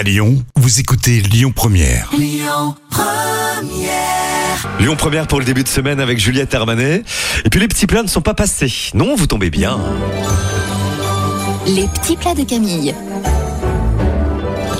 À Lyon, vous écoutez Lyon Première. Lyon Première pour le début de semaine avec Juliette Armanet. Et puis les petits plats ne sont pas passés. Non, vous tombez bien. Les petits plats de Camille.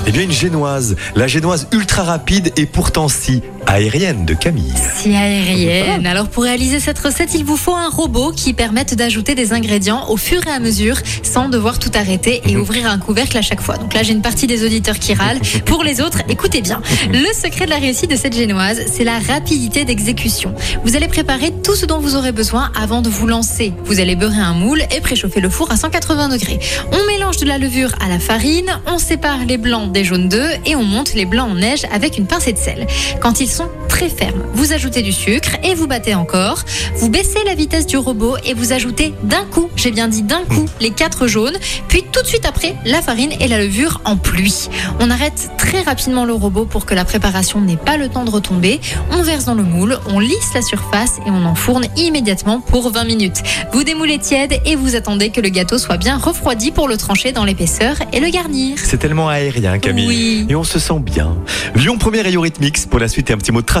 Eh bien une génoise, la génoise ultra rapide et pourtant si aérienne de Camille. Si aérienne. Alors pour réaliser cette recette, il vous faut un robot qui permette d'ajouter des ingrédients au fur et à mesure sans devoir tout arrêter et ouvrir un couvercle à chaque fois. Donc là, j'ai une partie des auditeurs qui râlent. Pour les autres, écoutez bien. Le secret de la réussite de cette génoise, c'est la rapidité d'exécution. Vous allez préparer tout ce dont vous aurez besoin avant de vous lancer. Vous allez beurrer un moule et préchauffer le four à 180 degrés. On mélange de la levure à la farine, on sépare les blancs des jaunes d'œufs et on monte les blancs en neige avec une pincée de sel. Quand ils sont Вопросы? Très fermes, vous ajoutez du sucre et vous battez encore. Vous baissez la vitesse du robot et vous ajoutez d'un coup, j'ai bien dit d'un coup, les quatre jaunes, puis tout de suite après, la farine et la levure en pluie. On arrête très rapidement le robot pour que la préparation n'ait pas le temps de retomber. On verse dans le moule, on lisse la surface et on enfourne immédiatement pour 20 minutes. Vous démoulez tiède et vous attendez que le gâteau soit bien refroidi pour le trancher dans l'épaisseur et le garnir. C'est tellement aérien Camille. Oui. Et on se sent bien. Lyon Première et Eurythmics pour la suite et un petit mot de trafic